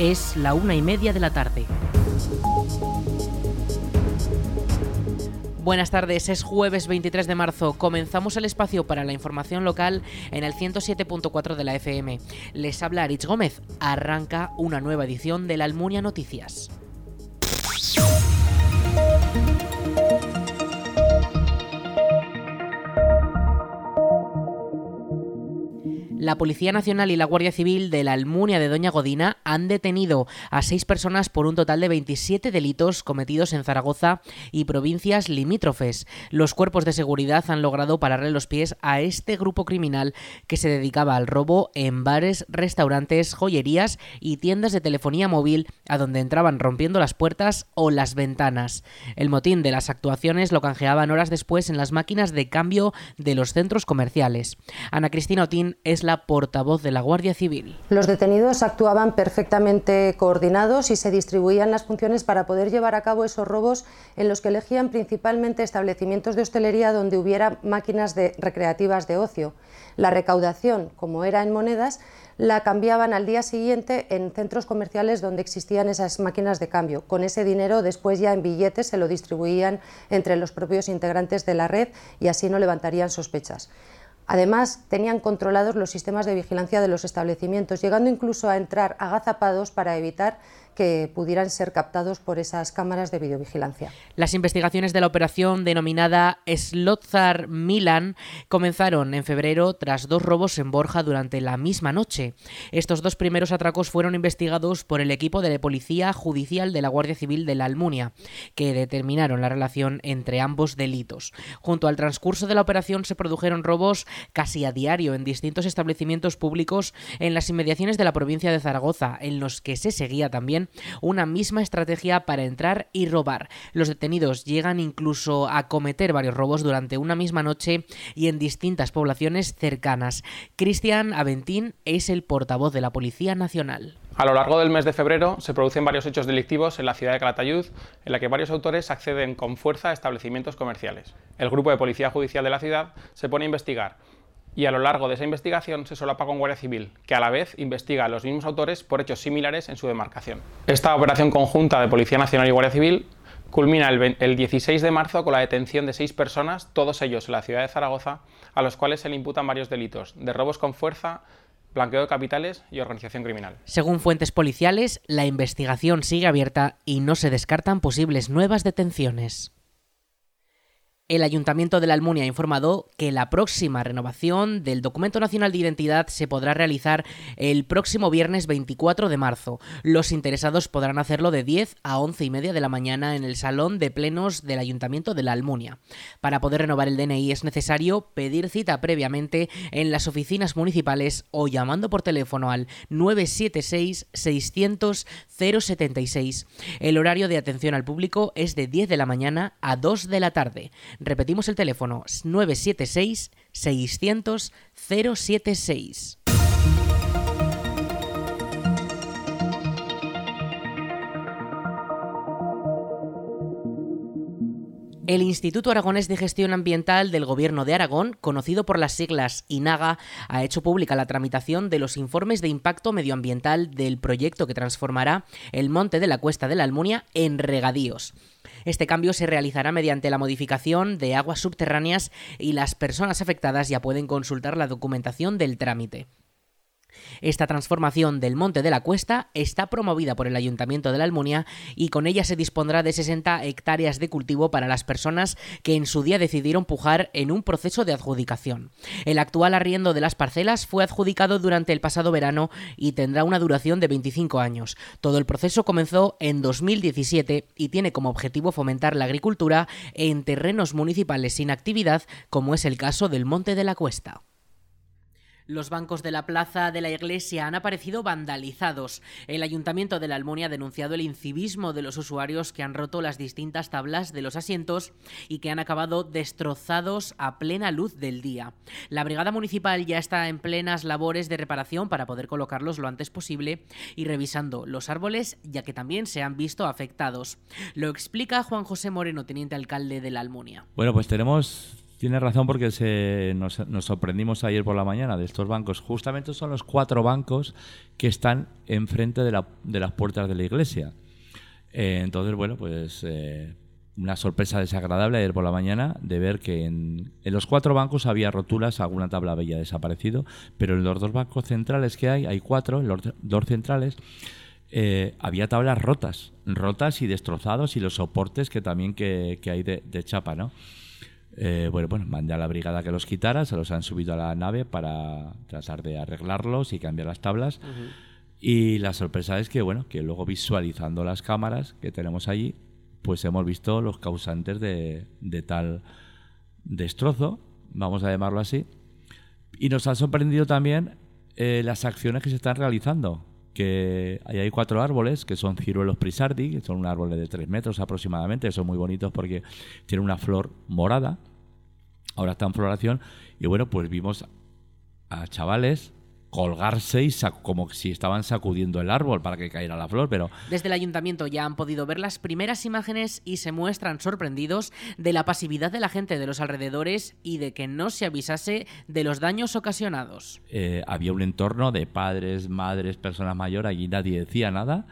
Es la una y media de la tarde. Buenas tardes, es jueves 23 de marzo. Comenzamos el espacio para la información local en el 107.4 de la FM. Les habla Arich Gómez. Arranca una nueva edición de la Almunia Noticias. La Policía Nacional y la Guardia Civil de la Almunia de Doña Godina han detenido a seis personas por un total de 27 delitos cometidos en Zaragoza y provincias limítrofes. Los cuerpos de seguridad han logrado pararle los pies a este grupo criminal que se dedicaba al robo en bares, restaurantes, joyerías y tiendas de telefonía móvil a donde entraban rompiendo las puertas o las ventanas. El motín de las actuaciones lo canjeaban horas después en las máquinas de cambio de los centros comerciales. Ana Cristina Otín es la portavoz de la Guardia Civil. Los detenidos actuaban perfectamente coordinados y se distribuían las funciones para poder llevar a cabo esos robos en los que elegían principalmente establecimientos de hostelería donde hubiera máquinas recreativas de ocio. La recaudación, como era en monedas, la cambiaban al día siguiente en centros comerciales donde existían esas máquinas de cambio. Con ese dinero después ya en billetes se lo distribuían entre los propios integrantes de la red y así no levantarían sospechas. Además, tenían controlados los sistemas de vigilancia de los establecimientos, llegando incluso a entrar agazapados para evitar que pudieran ser captados por esas cámaras de videovigilancia. Las investigaciones de la operación denominada Slotzar Milan comenzaron en febrero tras dos robos en Borja durante la misma noche. Estos dos primeros atracos fueron investigados por el equipo de la Policía Judicial de la Guardia Civil de la Almunia, que determinaron la relación entre ambos delitos. Junto al transcurso de la operación se produjeron robos casi a diario en distintos establecimientos públicos en las inmediaciones de la provincia de Zaragoza, en los que se seguía también una misma estrategia para entrar y robar. Los detenidos llegan incluso a cometer varios robos durante una misma noche y en distintas poblaciones cercanas. Cristian Aventín es el portavoz de la Policía Nacional. A lo largo del mes de febrero se producen varios hechos delictivos en la ciudad de Calatayud, en la que varios autores acceden con fuerza a establecimientos comerciales. El grupo de policía judicial de la ciudad se pone a investigar y a lo largo de esa investigación se solapa con Guardia Civil, que a la vez investiga a los mismos autores por hechos similares en su demarcación. Esta operación conjunta de Policía Nacional y Guardia Civil culmina el, 16 de marzo con la detención de seis personas, todos ellos en la ciudad de Zaragoza, a los cuales se le imputan varios delitos de robos con fuerza, blanqueo de capitales y organización criminal. Según fuentes policiales, la investigación sigue abierta y no se descartan posibles nuevas detenciones. El Ayuntamiento de la Almunia ha informado que la próxima renovación del Documento Nacional de Identidad se podrá realizar el próximo viernes 24 de marzo. Los interesados podrán hacerlo de 10 a 11 y media de la mañana en el Salón de Plenos del Ayuntamiento de la Almunia. Para poder renovar el DNI es necesario pedir cita previamente en las oficinas municipales o llamando por teléfono al 976 600 076. El horario de atención al público es de 10 de la mañana a 2 de la tarde. Repetimos el teléfono 976 600 076. El Instituto Aragonés de Gestión Ambiental del Gobierno de Aragón, conocido por las siglas INAGA, ha hecho pública la tramitación de los informes de impacto medioambiental del proyecto que transformará el monte de la Cuesta de la Almunia en regadíos. Este cambio se realizará mediante la modificación de aguas subterráneas y las personas afectadas ya pueden consultar la documentación del trámite. Esta transformación del Monte de la Cuesta está promovida por el Ayuntamiento de la Almunia y con ella se dispondrá de 60 hectáreas de cultivo para las personas que en su día decidieron pujar en un proceso de adjudicación. El actual arriendo de las parcelas fue adjudicado durante el pasado verano y tendrá una duración de 25 años. Todo el proceso comenzó en 2017 y tiene como objetivo fomentar la agricultura en terrenos municipales sin actividad, como es el caso del Monte de la Cuesta. Los bancos de la plaza de la iglesia han aparecido vandalizados. El ayuntamiento de la Almunia ha denunciado el incivismo de los usuarios que han roto las distintas tablas de los asientos y que han acabado destrozados a plena luz del día. La brigada municipal ya está en plenas labores de reparación para poder colocarlos lo antes posible y revisando los árboles ya que también se han visto afectados. Lo explica Juan José Moreno, teniente alcalde de la Almunia. Bueno, pues tenemos Tiene razón porque se, nos, sorprendimos ayer por la mañana de estos bancos. Justamente son los cuatro bancos que están enfrente de, la, de las puertas de la iglesia. Eh, entonces, bueno, pues eh, una sorpresa desagradable ayer por la mañana de ver que en, los cuatro bancos había roturas, alguna tabla había desaparecido, pero en los dos bancos centrales que hay, hay cuatro, en los dos centrales, eh, había tablas rotas, rotas y destrozados y los soportes que también que, hay de chapa, ¿no? Eh, bueno, bueno, mandé a la brigada que los quitara, se los han subido a la nave para tratar de arreglarlos y cambiar las tablas. Y la sorpresa es que, bueno, que luego visualizando las cámaras que tenemos allí, pues hemos visto los causantes de, tal destrozo, vamos a llamarlo así. Y nos ha sorprendido también eh, las acciones que se están realizando. Que ahí hay cuatro árboles que son ciruelos prisardi, que son un árbol de tres metros aproximadamente, son muy bonitos porque tienen una flor morada ahora está en floración. Y bueno, pues vimos a chavales colgarse y como si estaban sacudiendo el árbol para que cayera la flor, pero... Desde el ayuntamiento ya han podido ver las primeras imágenes y se muestran sorprendidos de la pasividad de la gente de los alrededores y de que no se avisase de los daños ocasionados. Eh, había un entorno de padres, madres, personas mayores, allí nadie decía nada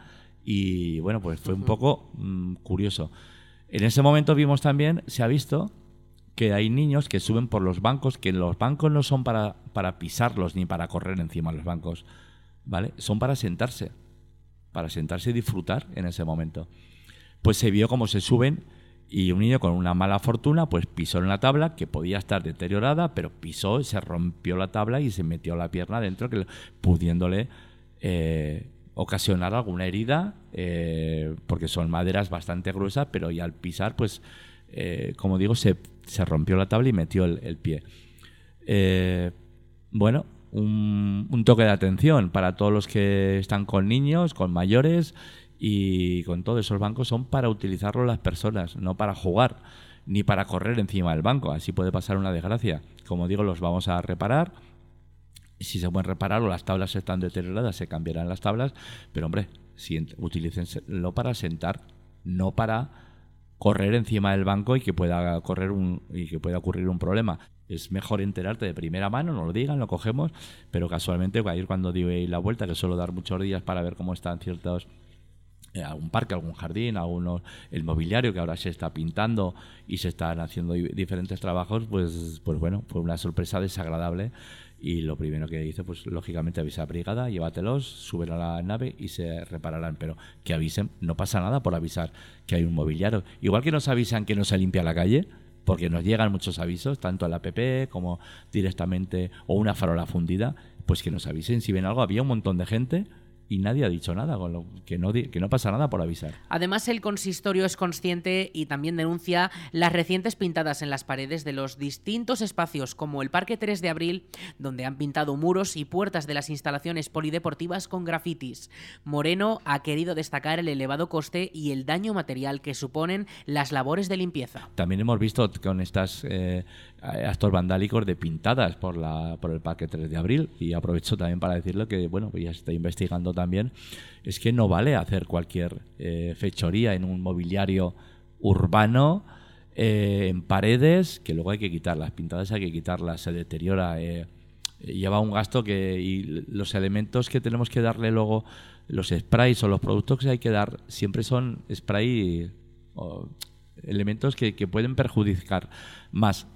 y bueno, pues fue un poco mm, curioso. En ese momento vimos también, se ha visto que hay niños que suben por los bancos, que los bancos no son para, para pisarlos ni para correr encima de los bancos, ¿vale? Son para sentarse, para sentarse y disfrutar en ese momento. Pues se vio cómo se suben y un niño con una mala fortuna pues pisó en la tabla que podía estar deteriorada, pero pisó, se rompió la tabla y se metió la pierna dentro, que, pudiéndole eh, ocasionar alguna herida, eh, porque son maderas bastante gruesas, pero y al pisar pues eh, como digo, se, rompió la tabla y metió el, pie. Eh, bueno, un, toque de atención para todos los que están con niños, con mayores y con todos esos bancos son para utilizarlo las personas, no para jugar ni para correr encima del banco. Así puede pasar una desgracia. Como digo, los vamos a reparar. Si se pueden reparar o las tablas están deterioradas, se cambiarán las tablas. Pero hombre, si, para sentar, no para correr encima del banco y que pueda correr un y que pueda ocurrir un problema. Es mejor enterarte de primera mano, no lo digan, lo cogemos, pero casualmente a ir cuando di la vuelta, que suelo dar muchos días para ver cómo están ciertos eh, algún parque, algún jardín, algunos, el mobiliario que ahora se está pintando y se están haciendo diferentes trabajos, pues, pues bueno, fue una sorpresa desagradable y lo primero que hice, pues lógicamente avisa a brigada, llévatelos, suben a la nave y se repararán. Pero que avisen, no pasa nada por avisar que hay un mobiliario. Igual que nos avisan que no se limpia la calle, porque nos llegan muchos avisos, tanto a la app como directamente, o una farola fundida, pues que nos avisen si ven algo. Había un montón de gente y nadie ha dicho nada, con lo que no, que no pasa nada por avisar. Además, el consistorio es consciente y también denuncia las recientes pintadas en las paredes de los distintos espacios, como el Parque 3 de Abril, donde han pintado muros y puertas de las instalaciones polideportivas con grafitis. Moreno ha querido destacar el elevado coste y el daño material que suponen las labores de limpieza. También hemos visto con estas eh, actos vandálicos de pintadas por, la, por el Parque 3 de Abril. Y aprovecho también para decirlo que, bueno, ya se está investigando también, es que no vale hacer cualquier eh, fechoría en un mobiliario urbano, eh, en paredes, que luego hay que quitar las pintadas hay que quitarlas, se deteriora, eh, lleva un gasto que y los elementos que tenemos que darle luego, los sprays o los productos que hay que dar, siempre son spray o elementos que, que pueden perjudicar más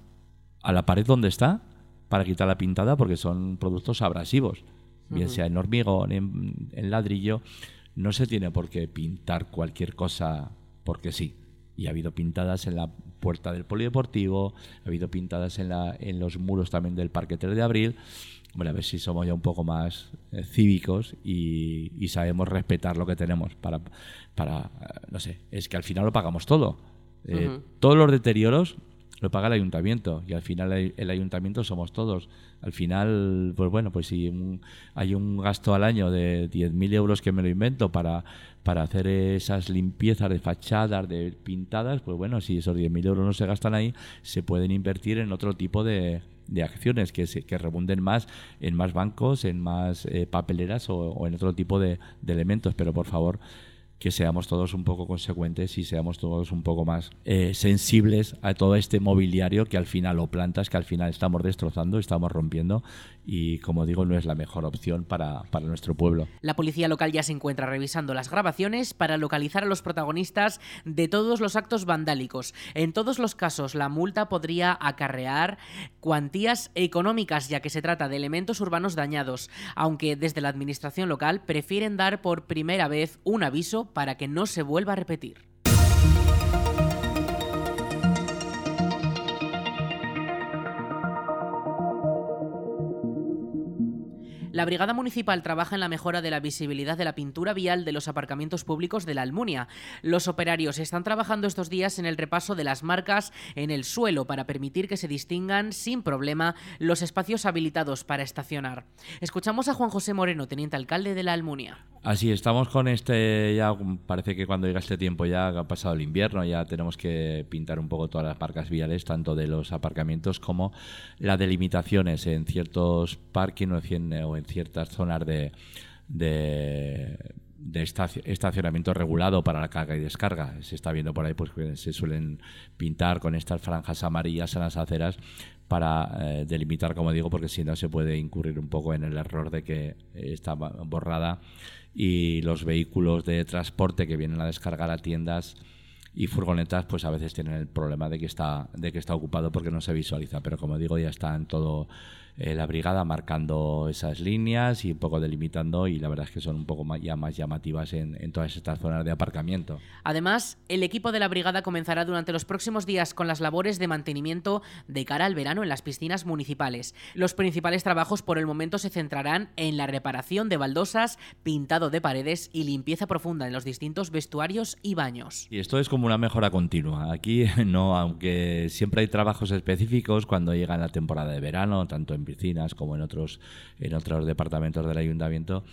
a la pared donde está para quitar la pintada porque son productos abrasivos bien sea en hormigón, en, en, ladrillo, no se tiene por qué pintar cualquier cosa porque sí. Y ha habido pintadas en la puerta del polideportivo, ha habido pintadas en, la, en los muros también del Parque 3 de Abril. Bueno, a ver si somos ya un poco más eh, cívicos y, sabemos respetar lo que tenemos para, para, no sé, es que al final lo pagamos todo. Eh, todos los deterioros lo paga el ayuntamiento y al final el ayuntamiento somos todos. Al final, pues bueno, pues si hay un gasto al año de 10.000 euros que me lo invento para, para hacer esas limpiezas de fachadas, de pintadas, pues bueno, si esos 10.000 euros no se gastan ahí, se pueden invertir en otro tipo de, de acciones que, se, que rebunden más en más bancos, en más eh, papeleras o, en otro tipo de elementos. Pero por favor, que seamos todos un poco consecuentes y seamos todos un poco más eh, sensibles a todo este mobiliario que al final o plantas que al final estamos destrozando, estamos rompiendo y como digo no es la mejor opción para, para nuestro pueblo. La policía local ya se encuentra revisando las grabaciones para localizar a los protagonistas de todos los actos vandálicos. En todos los casos la multa podría acarrear cuantías económicas ya que se trata de elementos urbanos dañados, aunque desde la administración local prefieren dar por primera vez un aviso para que no se vuelva a repetir. La Brigada Municipal trabaja en la mejora de la visibilidad de la pintura vial de los aparcamientos públicos de la Almunia. Los operarios están trabajando estos días en el repaso de las marcas en el suelo para permitir que se distingan sin problema los espacios habilitados para estacionar. Escuchamos a Juan José Moreno, teniente alcalde de la Almunia. Así, estamos con este, ya parece que cuando llega este tiempo ya ha pasado el invierno, ya tenemos que pintar un poco todas las marcas viales, tanto de los aparcamientos como las delimitaciones en ciertos parques o en, ciertas zonas de, de, estacionamiento regulado para la carga y descarga. Se está viendo por ahí pues se suelen pintar con estas franjas amarillas en las aceras para eh, delimitar, como digo, porque si no se puede incurrir un poco en el error de que está borrada y los vehículos de transporte que vienen a descargar a tiendas y furgonetas pues a veces tienen el problema de que está de que está ocupado porque no se visualiza pero como digo ya está en todo eh, la brigada marcando esas líneas y un poco delimitando y la verdad es que son un poco más, ya más llamativas en, en, todas estas zonas de aparcamiento. Además, el equipo de la brigada comenzará durante los próximos días con las labores de mantenimiento de cara al verano en las piscinas municipales. Los principales trabajos por el momento se centrarán en la reparación de baldosas, pintado de paredes y limpieza profunda en los distintos vestuarios y baños. Y esto es como una mejora continua. Aquí no, aunque siempre hay trabajos específicos cuando llega la temporada de verano, tanto piscinas como en otros, en otros departamentos del ayuntamiento,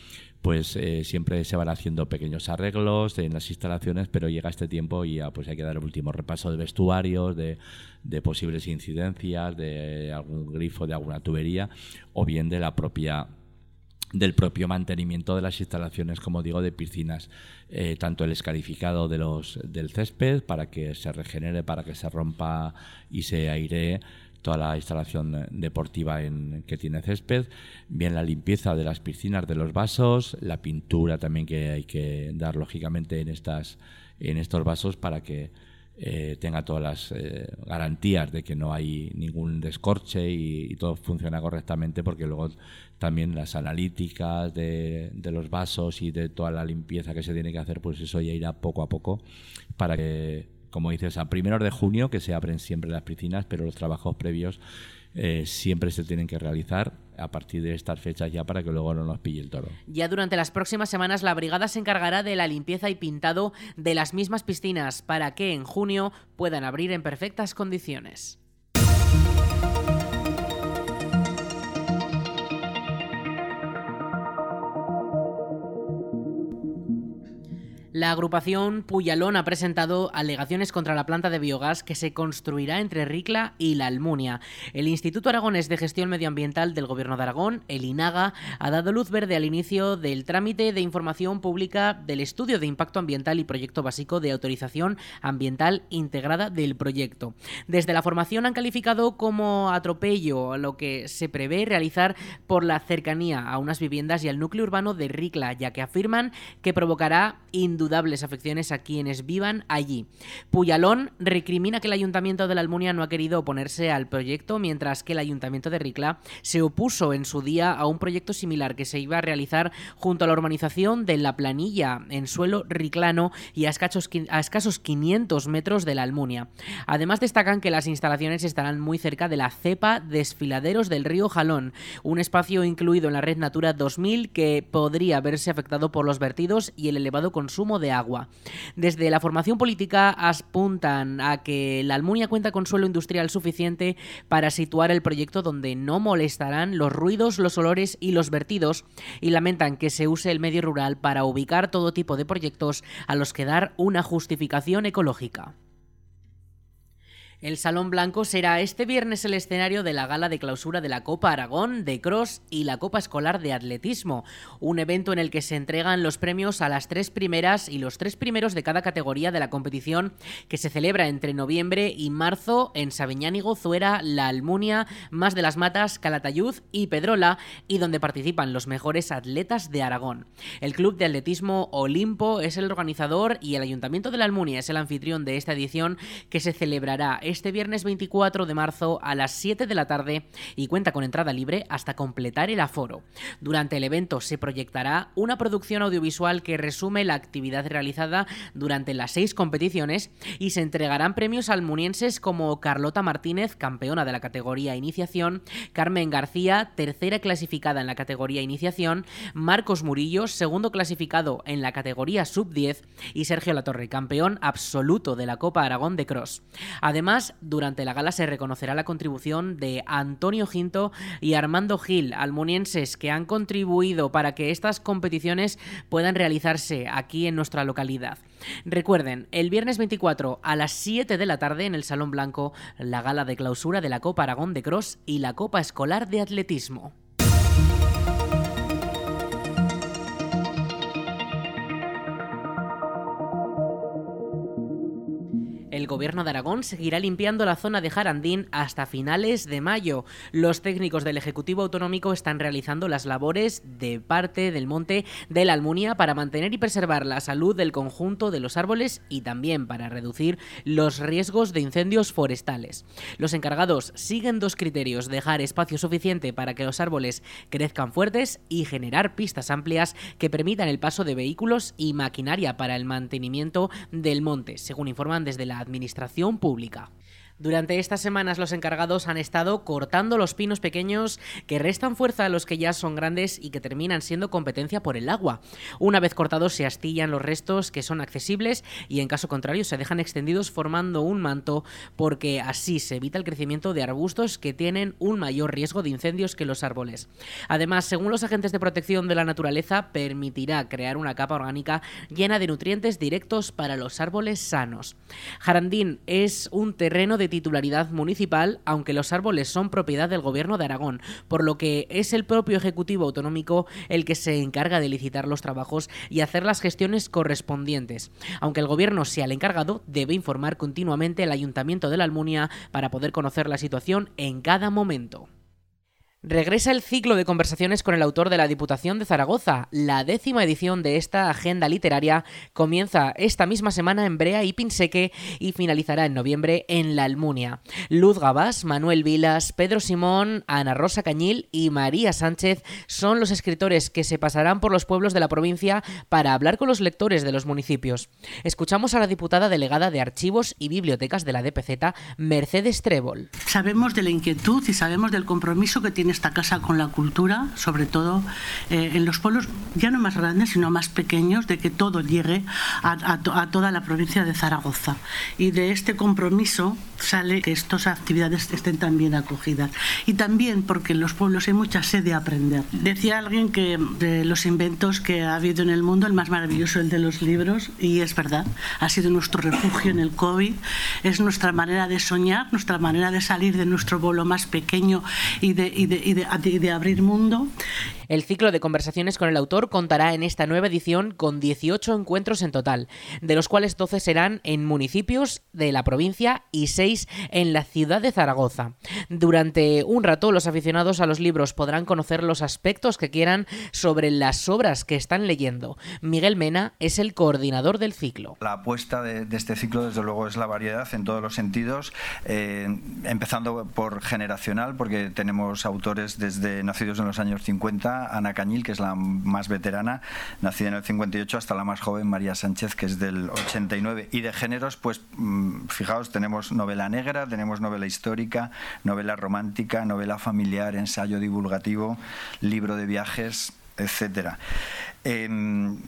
pues eh, siempre se van haciendo pequeños arreglos en las instalaciones, pero llega este tiempo y ya pues hay que dar el último repaso de vestuarios, de, de posibles incidencias, de algún grifo, de alguna tubería, o bien de la propia del propio mantenimiento de las instalaciones, como digo, de piscinas, eh, tanto el escarificado de los, del césped para que se regenere, para que se rompa y se airee, toda la instalación deportiva en, que tiene césped, bien la limpieza de las piscinas, de los vasos, la pintura también que hay que dar lógicamente en estas en estos vasos para que eh, tenga todas las eh, garantías de que no hay ningún descorche y, todo funciona correctamente porque luego también las analíticas de, de, los vasos y de toda la limpieza que se tiene que hacer pues eso ya irá poco a poco para que como dices, a primeros de junio, que se abren siempre las piscinas, pero los trabajos previos eh, siempre se tienen que realizar a partir de estas fechas ya para que luego no nos pille el toro. Ya durante las próximas semanas la brigada se encargará de la limpieza y pintado de las mismas piscinas para que en junio puedan abrir en perfectas condiciones. La agrupación Puyalón ha presentado alegaciones contra la planta de biogás que se construirá entre Ricla y la Almunia. El Instituto Aragonés de Gestión Medioambiental del Gobierno de Aragón, el INAGA, ha dado luz verde al inicio del trámite de información pública del estudio de impacto ambiental y proyecto básico de autorización ambiental integrada del proyecto. Desde la formación han calificado como atropello lo que se prevé realizar por la cercanía a unas viviendas y al núcleo urbano de Ricla, ya que afirman que provocará indudables afecciones a quienes vivan allí. Puyalón recrimina que el Ayuntamiento de la Almunia no ha querido oponerse al proyecto, mientras que el Ayuntamiento de Ricla se opuso en su día a un proyecto similar que se iba a realizar junto a la urbanización de La Planilla, en suelo riclano y a escasos, a escasos 500 metros de la Almunia. Además destacan que las instalaciones estarán muy cerca de la cepa Desfiladeros del río Jalón, un espacio incluido en la red Natura 2000 que podría verse afectado por los vertidos y el elevado consumo de agua. Desde la formación política apuntan a que la Almunia cuenta con suelo industrial suficiente para situar el proyecto donde no molestarán los ruidos, los olores y los vertidos y lamentan que se use el medio rural para ubicar todo tipo de proyectos a los que dar una justificación ecológica. El Salón Blanco será este viernes el escenario de la gala de clausura de la Copa Aragón de Cross y la Copa Escolar de Atletismo, un evento en el que se entregan los premios a las tres primeras y los tres primeros de cada categoría de la competición que se celebra entre noviembre y marzo en Sabiñánigo, Zuera, La Almunia, Más de las Matas, Calatayud y Pedrola y donde participan los mejores atletas de Aragón. El Club de Atletismo Olimpo es el organizador y el Ayuntamiento de La Almunia es el anfitrión de esta edición que se celebrará este viernes 24 de marzo a las 7 de la tarde y cuenta con entrada libre hasta completar el aforo. Durante el evento se proyectará una producción audiovisual que resume la actividad realizada durante las seis competiciones y se entregarán premios almunienses como Carlota Martínez, campeona de la categoría Iniciación, Carmen García, tercera clasificada en la categoría Iniciación, Marcos Murillo, segundo clasificado en la categoría Sub-10 y Sergio Latorre, campeón absoluto de la Copa Aragón de Cross. Además, durante la gala se reconocerá la contribución de Antonio Ginto y Armando Gil, almunienses que han contribuido para que estas competiciones puedan realizarse aquí en nuestra localidad. Recuerden, el viernes 24 a las 7 de la tarde en el Salón Blanco, la gala de clausura de la Copa Aragón de Cross y la Copa Escolar de Atletismo. Gobierno de Aragón seguirá limpiando la zona de Jarandín hasta finales de mayo. Los técnicos del Ejecutivo Autonómico están realizando las labores de parte del monte de la Almunia para mantener y preservar la salud del conjunto de los árboles y también para reducir los riesgos de incendios forestales. Los encargados siguen dos criterios, dejar espacio suficiente para que los árboles crezcan fuertes y generar pistas amplias que permitan el paso de vehículos y maquinaria para el mantenimiento del monte, según informan desde la administración pública. Durante estas semanas los encargados han estado cortando los pinos pequeños que restan fuerza a los que ya son grandes y que terminan siendo competencia por el agua. Una vez cortados se astillan los restos que son accesibles y en caso contrario se dejan extendidos formando un manto porque así se evita el crecimiento de arbustos que tienen un mayor riesgo de incendios que los árboles. Además, según los agentes de protección de la naturaleza, permitirá crear una capa orgánica llena de nutrientes directos para los árboles sanos. Jarandín es un terreno de titularidad municipal, aunque los árboles son propiedad del Gobierno de Aragón, por lo que es el propio Ejecutivo Autonómico el que se encarga de licitar los trabajos y hacer las gestiones correspondientes. Aunque el Gobierno sea el encargado, debe informar continuamente al Ayuntamiento de la Almunia para poder conocer la situación en cada momento. Regresa el ciclo de conversaciones con el autor de la Diputación de Zaragoza. La décima edición de esta agenda literaria comienza esta misma semana en Brea y Pinseque y finalizará en noviembre en La Almunia. Luz Gabás, Manuel Vilas, Pedro Simón, Ana Rosa Cañil y María Sánchez son los escritores que se pasarán por los pueblos de la provincia para hablar con los lectores de los municipios. Escuchamos a la diputada delegada de Archivos y Bibliotecas de la DPZ, Mercedes Trébol. Sabemos de la inquietud y sabemos del compromiso que tiene esta casa con la cultura, sobre todo eh, en los pueblos ya no más grandes, sino más pequeños, de que todo llegue a, toda la provincia de Zaragoza. Y de este compromiso sale que estas actividades estén también acogidas. Y también porque en los pueblos hay mucha sed de aprender. Decía alguien que de los inventos que ha habido en el mundo, el más maravilloso el de los libros, y es verdad, ha sido nuestro refugio en el COVID, es nuestra manera de soñar, nuestra manera de salir de nuestro bolo más pequeño y de, y de y de, abrir mundo. El ciclo de conversaciones con el autor contará en esta nueva edición con 18 encuentros en total, de los cuales 12 serán en municipios de la provincia y 6 en la ciudad de Zaragoza. Durante un rato los aficionados a los libros podrán conocer los aspectos que quieran sobre las obras que están leyendo. Miguel Mena es el coordinador del ciclo. La apuesta de, este ciclo desde luego es la variedad en todos los sentidos, eh, empezando por generacional, porque tenemos autores desde nacidos en los años 50, Ana Cañil, que es la más veterana, nacida en el 58, hasta la más joven, María Sánchez, que es del 89. Y de géneros, pues mm, fijaos, tenemos novela negra, tenemos novela histórica, novela romántica, novela familiar, ensayo divulgativo, libro de viajes, etcétera. Em,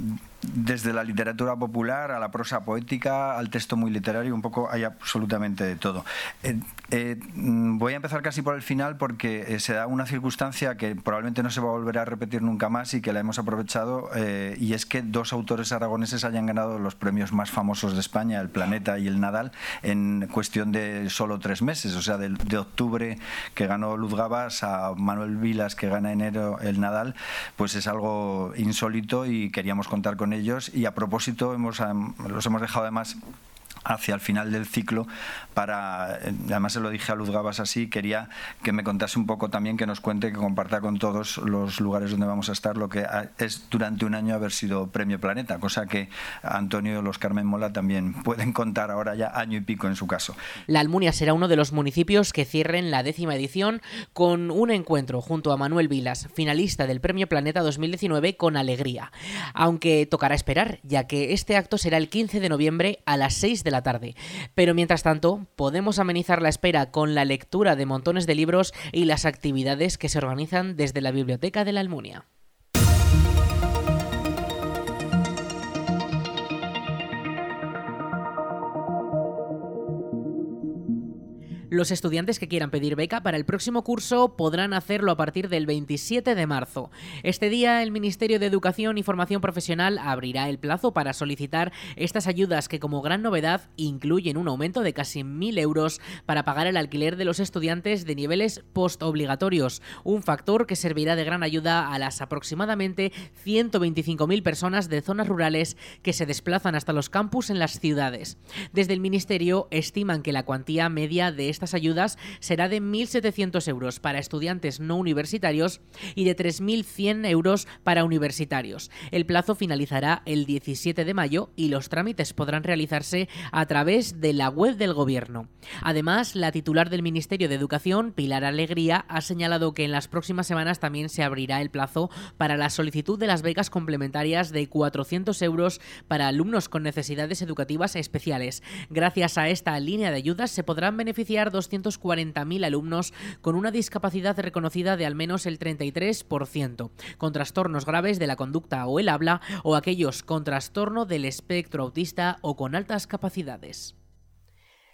desde la literatura popular a la prosa poética, al texto muy literario, un poco hay absolutamente de todo. Eh, eh, mm, voy a empezar casi por el final porque eh, se da una circunstancia que probablemente no se va a volver a repetir nunca más y que la hemos aprovechado y es que dos autores aragoneses hayan ganado los premios más famosos de España, el Planeta y el Nadal, en cuestión de solo tres meses, o sea, de, de octubre que ganó Luz Gabas a Manuel Vilas que gana enero el Nadal, pues es algo insólito y queríamos contar con ellos y a propósito hemos, los hemos dejado además hacia el final del ciclo para, eh, además se lo dije a Luz Gabas así, quería que me contase un poco también, que nos cuente, que comparta con todos los lugares donde vamos a estar lo que es durante un año haber sido Premio Planeta, cosa que Antonio y los Carmen Mola también pueden contar ahora ya año y pico en su caso. La Almunia será uno de los municipios que cierren la décima edición con un encuentro junto a Manuel Vilas, finalista del Premio Planeta 2019 con alegría, aunque tocará esperar, ya que este acto será el 15 de noviembre a las 6 de la tarde. Pero mientras tanto, podemos amenizar la espera con la lectura de montones de libros y las actividades que se organizan desde la Biblioteca de la Almunia. Los estudiantes que quieran pedir beca para el próximo curso podrán hacerlo a partir del 27 de marzo. Este día el Ministerio de Educación y Formación Profesional abrirá el plazo para solicitar estas ayudas que como gran novedad incluyen un aumento de casi 1.000 euros para pagar el alquiler de los estudiantes de niveles postobligatorios, un factor que servirá de gran ayuda a las aproximadamente 125.000 personas de zonas rurales que se desplazan hasta los campus en las ciudades. Desde el Ministerio estiman que la cuantía media de esta estas ayudas será de 1.700 euros para estudiantes no universitarios y de 3.100 euros para universitarios. El plazo finalizará el 17 de mayo y los trámites podrán realizarse a través de la web del Gobierno. Además, la titular del Ministerio de Educación, Pilar Alegría, ha señalado que en las próximas semanas también se abrirá el plazo para la solicitud de las becas complementarias de 400 euros para alumnos con necesidades educativas especiales. Gracias a esta línea de ayudas se podrán beneficiar 240.000 alumnos con una discapacidad reconocida de al menos el 33%, con trastornos graves de la conducta o el habla o aquellos con trastorno del espectro autista o con altas capacidades.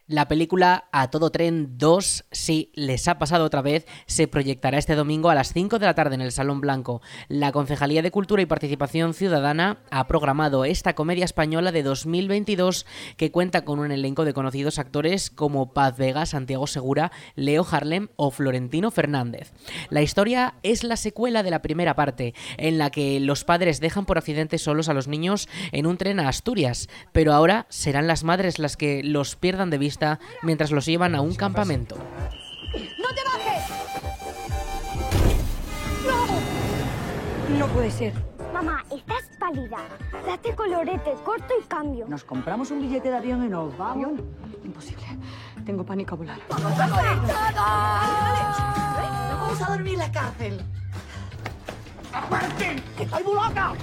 La película A Todo Tren 2, si les ha pasado otra vez, se proyectará este domingo a las 5 de la tarde en el Salón Blanco. La Concejalía de Cultura y Participación Ciudadana ha programado esta comedia española de 2022 que cuenta con un elenco de conocidos actores como Paz Vega, Santiago Segura, Leo Harlem o Florentino Fernández. La historia es la secuela de la primera parte, en la que los padres dejan por accidente solos a los niños en un tren a Asturias, pero ahora serán las madres las que los pierdan de vista mientras los llevan a un campamento. ¡No te bajes! ¡No! No puede ser. Mamá, estás pálida. Date colorete, corto y cambio. Nos compramos un billete de avión y nos vamos. Imposible. Tengo pánico a volar. ¡Vamos a todos! Vamos a dormir en la cárcel. ¡Aparte! ¡Que estoy muy loca!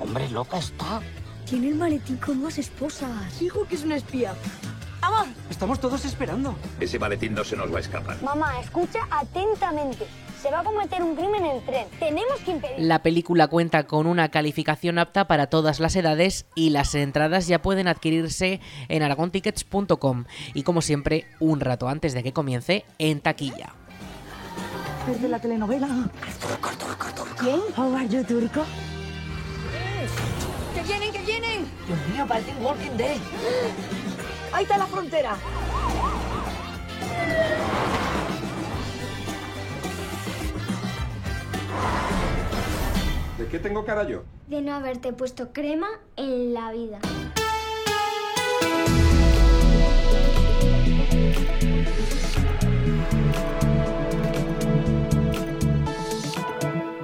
Hombre, loca está. Tiene el maletín con dos esposas. Dijo que es una espía. Estamos todos esperando. Ese maletín no se nos va a escapar. Mamá, escucha atentamente. Se va a cometer un crimen en el tren. Tenemos que impedir. La película cuenta con una calificación apta para todas las edades y las entradas ya pueden adquirirse en aragontickets.com y como siempre, un rato antes de que comience, en taquilla. ¿Es de la telenovela? ¿Quién? ¿Howard you turco? ¡Que vienen, que vienen! Dios mío, parece un Walking Dead. Ahí está la frontera. ¿De qué tengo cara yo? De no haberte puesto crema en la vida.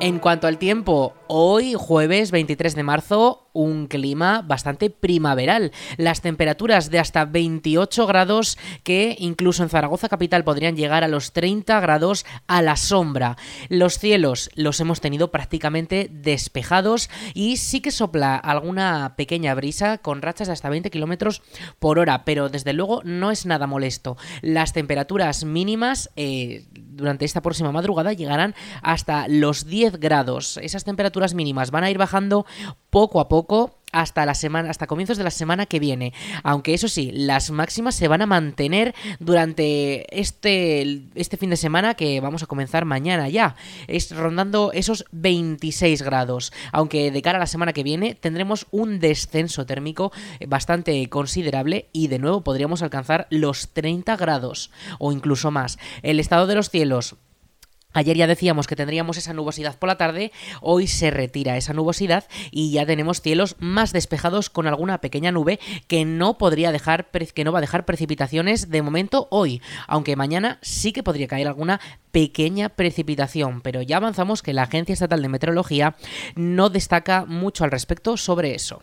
En cuanto al tiempo, hoy jueves 23 de marzo, un clima bastante primaveral. Las temperaturas de hasta 28 grados que incluso en Zaragoza capital podrían llegar a los 30 grados a la sombra. Los cielos los hemos tenido prácticamente despejados y sí que sopla alguna pequeña brisa con rachas de hasta 20 kilómetros por hora, pero desde luego no es nada molesto. Las temperaturas mínimas eh, durante esta próxima madrugada llegarán hasta los 10 grados. Esas temperaturas mínimas van a ir bajando poco a hasta la semana, hasta comienzos de la semana que viene. Aunque eso sí, las máximas se van a mantener durante este, este fin de semana que vamos a comenzar mañana ya. Es rondando esos 26 grados. Aunque de cara a la semana que viene tendremos un descenso térmico bastante considerable y de nuevo podríamos alcanzar los 30 grados o incluso más. El estado de los cielos Ayer ya decíamos que tendríamos esa nubosidad por la tarde, hoy se retira esa nubosidad y ya tenemos cielos más despejados con alguna pequeña nube que no podría dejar que no va a dejar precipitaciones de momento hoy, aunque mañana sí que podría caer alguna pequeña precipitación, pero ya avanzamos que la Agencia Estatal de Meteorología no destaca mucho al respecto sobre eso.